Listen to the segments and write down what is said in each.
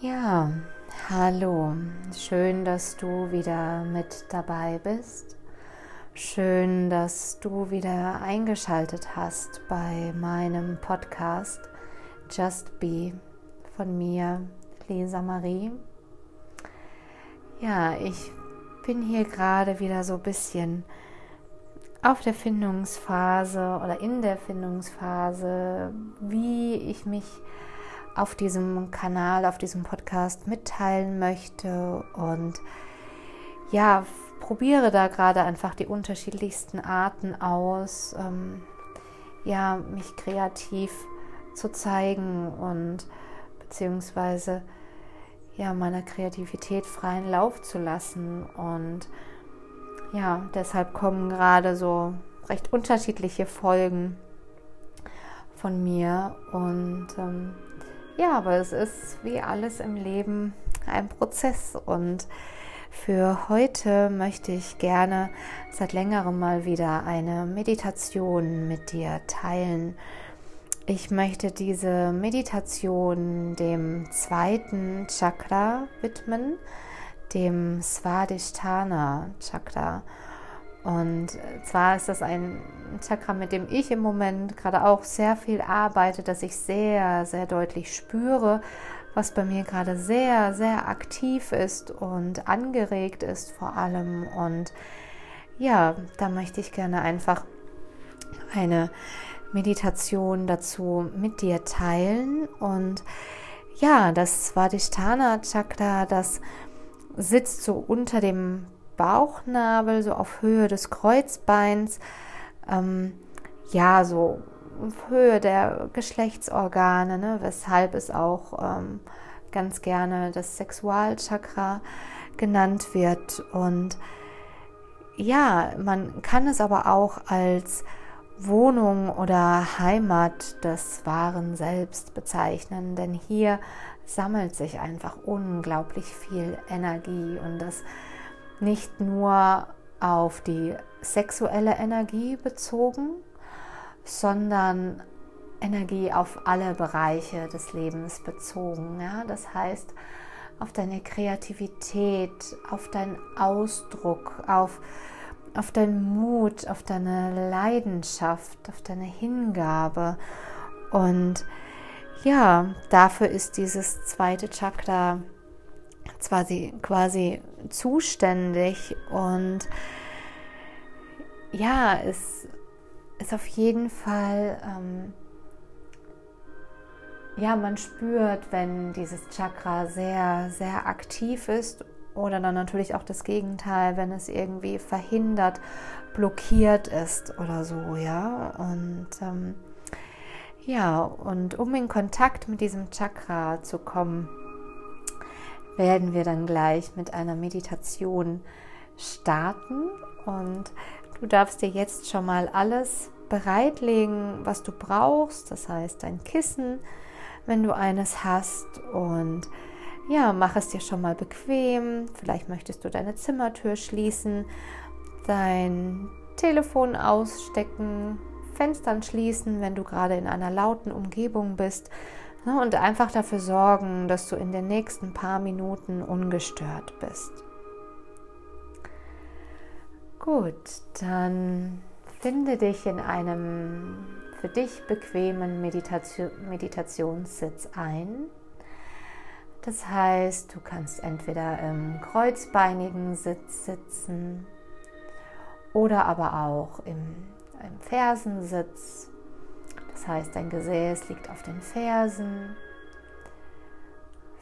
Ja, hallo. Schön, dass du wieder mit dabei bist. Schön, dass du wieder eingeschaltet hast bei meinem Podcast Just Be von mir, Lisa Marie. Ja, ich bin hier gerade wieder so ein bisschen auf der Findungsphase oder in der Findungsphase, wie ich mich auf diesem Kanal, auf diesem Podcast mitteilen möchte und ja, probiere da gerade einfach die unterschiedlichsten Arten aus, ähm, ja, mich kreativ zu zeigen und beziehungsweise ja, meiner Kreativität freien Lauf zu lassen und ja, deshalb kommen gerade so recht unterschiedliche Folgen von mir und ähm, ja, aber es ist wie alles im Leben ein Prozess und für heute möchte ich gerne seit längerem mal wieder eine Meditation mit dir teilen. Ich möchte diese Meditation dem zweiten Chakra widmen, dem Svadhisthana Chakra. Und zwar ist das ein Chakra, mit dem ich im Moment gerade auch sehr viel arbeite, dass ich sehr, sehr deutlich spüre, was bei mir gerade sehr, sehr aktiv ist und angeregt ist vor allem. Und ja, da möchte ich gerne einfach eine Meditation dazu mit dir teilen. Und ja, das Svadhisthana Chakra, das sitzt so unter dem Bauchnabel, so auf Höhe des Kreuzbeins, ähm, ja, so auf Höhe der Geschlechtsorgane, ne, weshalb es auch ähm, ganz gerne das Sexualchakra genannt wird. Und ja, man kann es aber auch als Wohnung oder Heimat des wahren Selbst bezeichnen, denn hier sammelt sich einfach unglaublich viel Energie und das nicht nur auf die sexuelle Energie bezogen, sondern Energie auf alle Bereiche des Lebens bezogen. Ja? Das heißt, auf deine Kreativität, auf deinen Ausdruck, auf, auf deinen Mut, auf deine Leidenschaft, auf deine Hingabe. Und ja, dafür ist dieses zweite Chakra quasi, quasi zuständig und ja, es ist auf jeden Fall, ähm, ja, man spürt, wenn dieses Chakra sehr, sehr aktiv ist oder dann natürlich auch das Gegenteil, wenn es irgendwie verhindert, blockiert ist oder so, ja. Und ähm, ja, und um in Kontakt mit diesem Chakra zu kommen, werden wir dann gleich mit einer Meditation starten. Und du darfst dir jetzt schon mal alles bereitlegen, was du brauchst, das heißt dein Kissen, wenn du eines hast. Und ja, mach es dir schon mal bequem. Vielleicht möchtest du deine Zimmertür schließen, dein Telefon ausstecken, Fenstern schließen, wenn du gerade in einer lauten Umgebung bist und einfach dafür sorgen, dass du in den nächsten paar Minuten ungestört bist. Gut, dann finde dich in einem für dich bequemen Meditation, Meditationssitz ein. Das heißt, du kannst entweder im kreuzbeinigen Sitz sitzen oder aber auch im, im Fersensitz das heißt, dein Gesäß liegt auf den Fersen.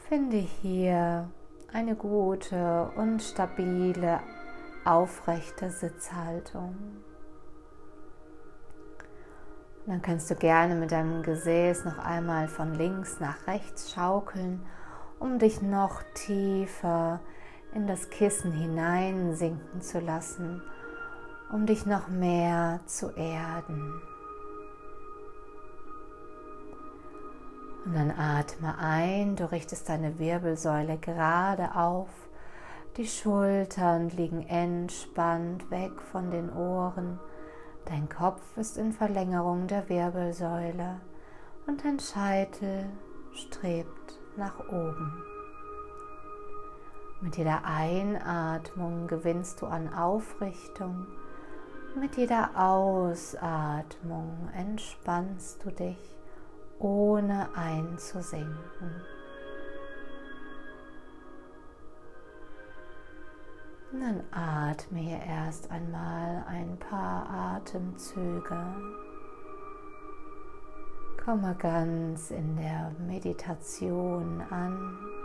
Finde hier eine gute und stabile, aufrechte Sitzhaltung. Und dann kannst du gerne mit deinem Gesäß noch einmal von links nach rechts schaukeln, um dich noch tiefer in das Kissen hineinsinken zu lassen, um dich noch mehr zu erden. Und dann atme ein, du richtest deine Wirbelsäule gerade auf, die Schultern liegen entspannt weg von den Ohren, dein Kopf ist in Verlängerung der Wirbelsäule und dein Scheitel strebt nach oben. Mit jeder Einatmung gewinnst du an Aufrichtung. Mit jeder Ausatmung entspannst du dich, ohne einzusinken. Und dann atme hier erst einmal ein paar Atemzüge. Komme ganz in der Meditation an.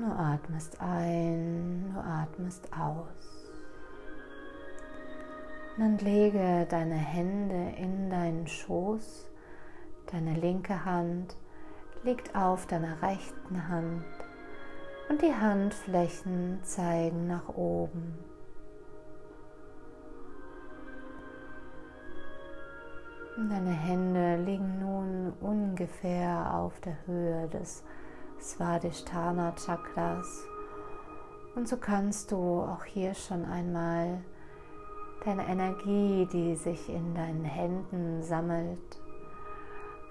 Du atmest ein, du atmest aus. Und dann lege deine Hände in deinen Schoß. Deine linke Hand liegt auf deiner rechten Hand und die Handflächen zeigen nach oben. Deine Hände liegen nun ungefähr auf der Höhe des Svadhisthana Chakras und so kannst du auch hier schon einmal deine Energie, die sich in deinen Händen sammelt,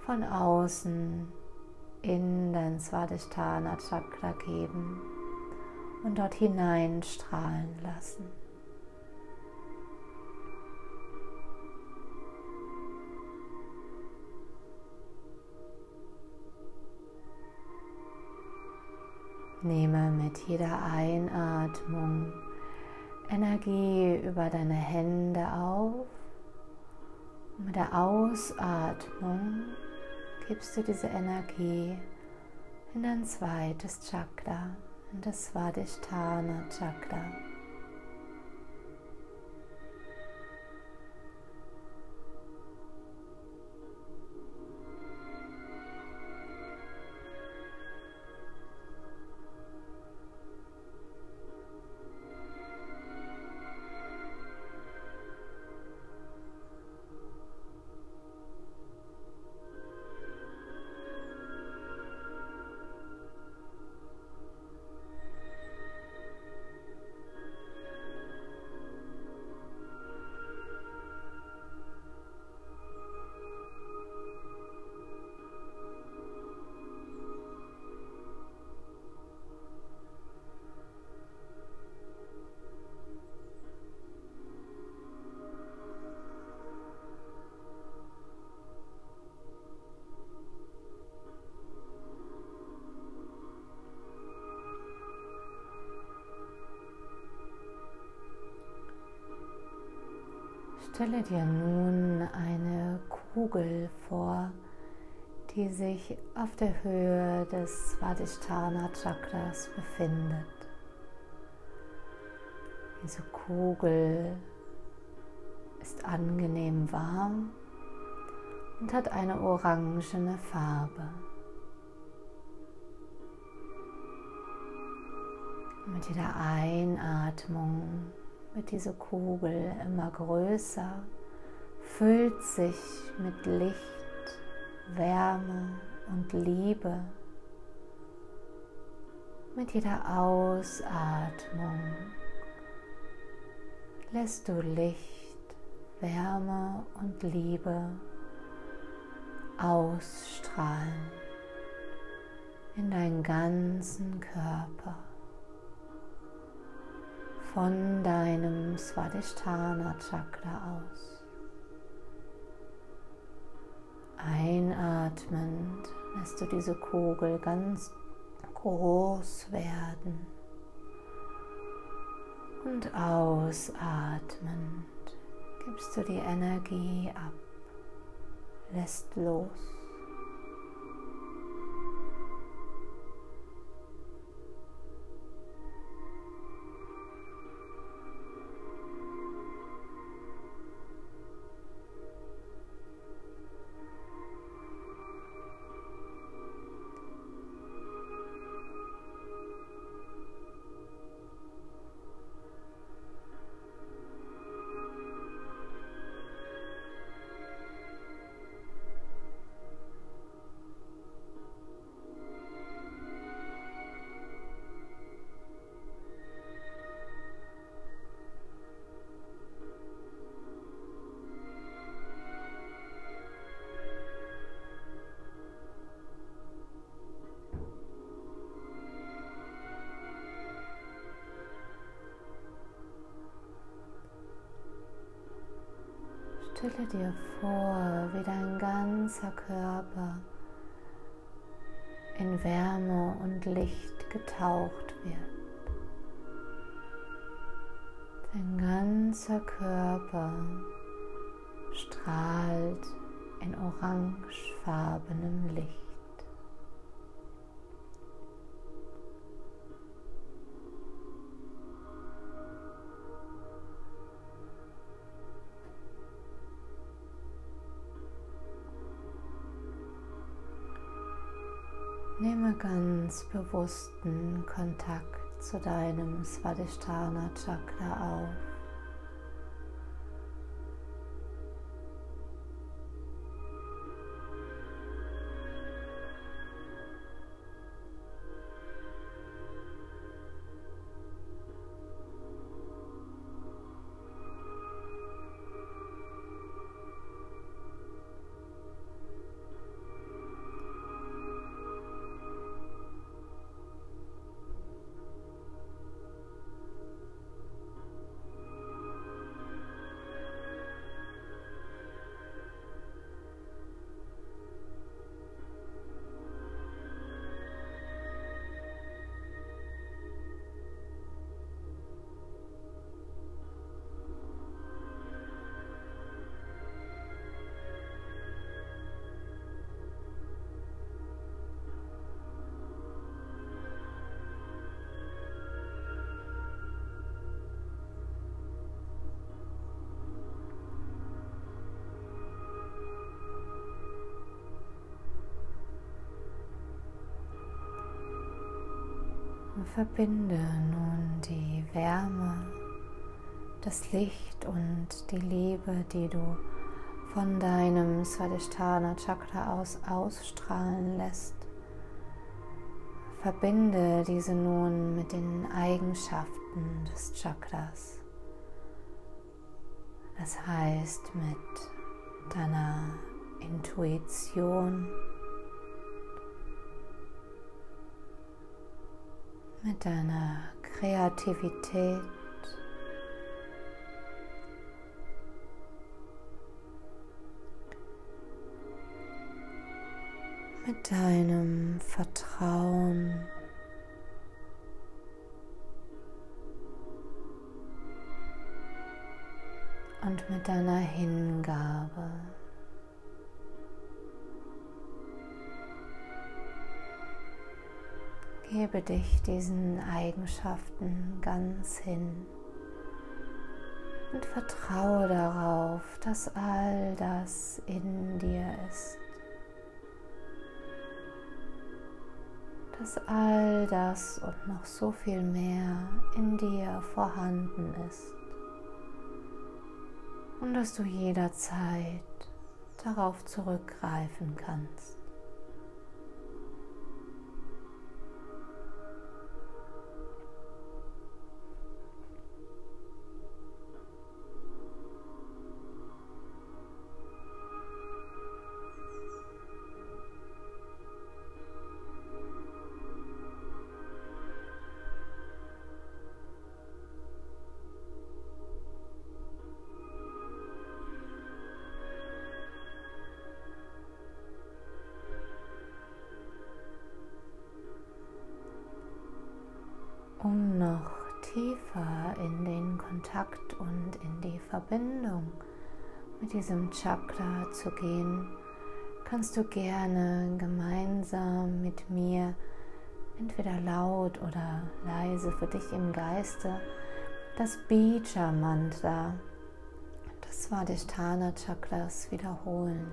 von außen in dein Svadhisthana Chakra geben und dort hinein strahlen lassen. Nehme mit jeder Einatmung Energie über deine Hände auf. Mit der Ausatmung gibst du diese Energie in dein zweites Chakra, in das Svadhisthana Chakra. Stelle dir nun eine Kugel vor, die sich auf der Höhe des Svadhisthana Chakras befindet. Diese Kugel ist angenehm warm und hat eine orangene Farbe. Mit jeder Einatmung wird diese Kugel immer größer, füllt sich mit Licht, Wärme und Liebe. Mit jeder Ausatmung lässt du Licht, Wärme und Liebe ausstrahlen in deinen ganzen Körper von deinem Svadhisthana Chakra aus. Einatmend lässt du diese Kugel ganz groß werden und ausatmend gibst du die Energie ab, lässt los. Stelle dir vor, wie dein ganzer Körper in Wärme und Licht getaucht wird. Dein ganzer Körper strahlt in orangefarbenem Licht. Ganz bewussten Kontakt zu deinem Svadhisthana Chakra auf. Verbinde nun die Wärme, das Licht und die Liebe, die du von deinem Swadhisthana Chakra aus ausstrahlen lässt. Verbinde diese nun mit den Eigenschaften des Chakras. Das heißt mit deiner Intuition, mit deiner Kreativität. Mit deinem Vertrauen. Und mit deiner Hingabe. Gebe dich diesen Eigenschaften ganz hin und vertraue darauf, dass all das in dir ist. Dass all das und noch so viel mehr in dir vorhanden ist. Und dass du jederzeit darauf zurückgreifen kannst. Kontakt und in die Verbindung mit diesem Chakra zu gehen, kannst du gerne gemeinsam mit mir entweder laut oder leise für dich im Geiste das Bija Mantra des Svadhisthana Chakras wiederholen.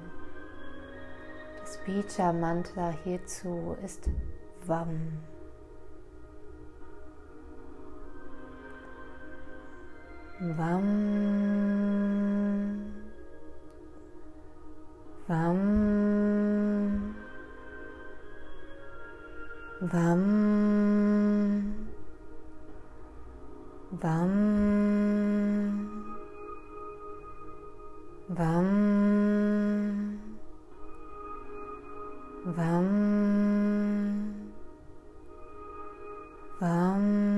Das Bija Mantra hierzu ist Vam. Vam. Vam. Vam. Vam. Vam. Vam. Vam.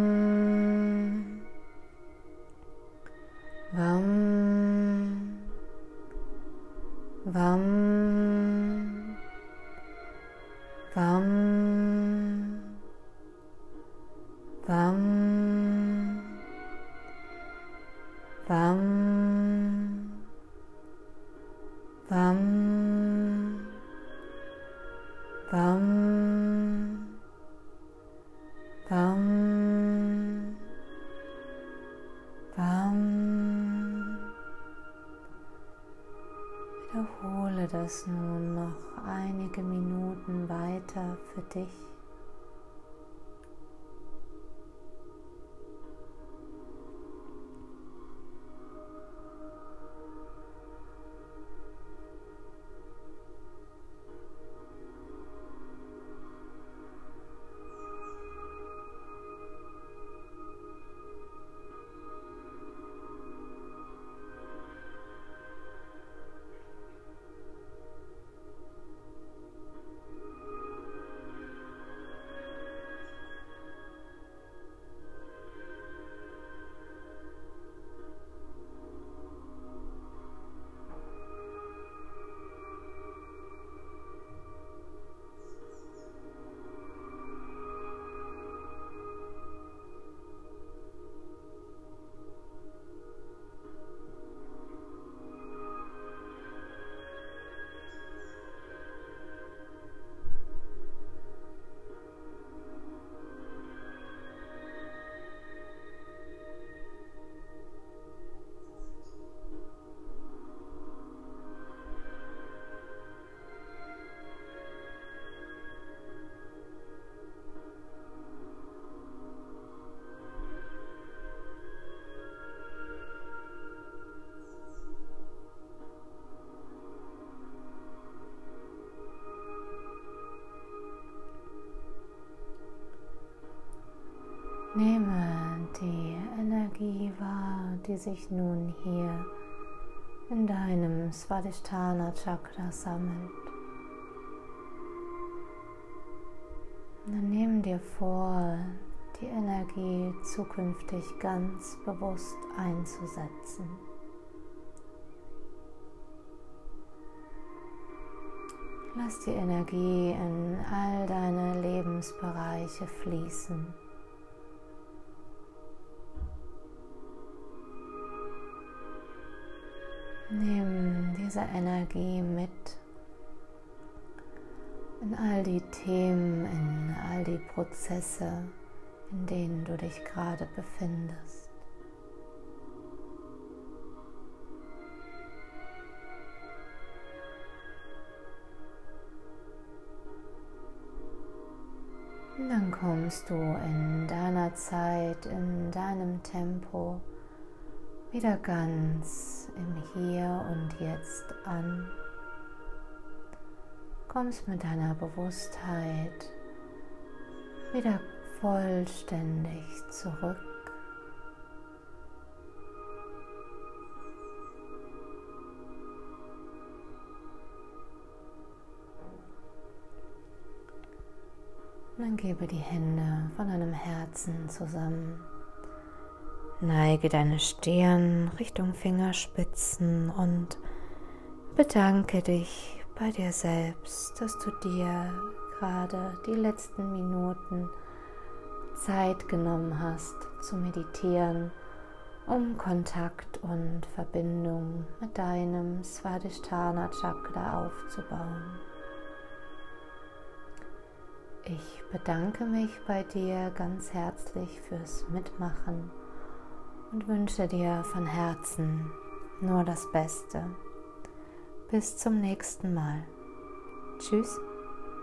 うーん Das nun noch einige Minuten weiter für dich. Nehme die Energie wahr, die sich nun hier in deinem Svadhisthana Chakra sammelt. Dann nimm dir vor, die Energie zukünftig ganz bewusst einzusetzen. Lass die Energie in all deine Lebensbereiche fließen. Nimm diese Energie mit in all die Themen, in all die Prozesse, in denen du dich gerade befindest. Und dann kommst du in deiner Zeit, in deinem Tempo wieder ganz im Hier und Jetzt an. Kommst mit deiner Bewusstheit wieder vollständig zurück. Dann gebe die Hände von deinem Herzen zusammen. Neige deine Stirn Richtung Fingerspitzen und bedanke dich bei dir selbst, dass du dir gerade die letzten Minuten Zeit genommen hast zu meditieren, um Kontakt und Verbindung mit deinem Svadhisthana Chakra aufzubauen. Ich bedanke mich bei dir ganz herzlich fürs Mitmachen und wünsche dir von Herzen nur das Beste. Bis zum nächsten Mal. Tschüss.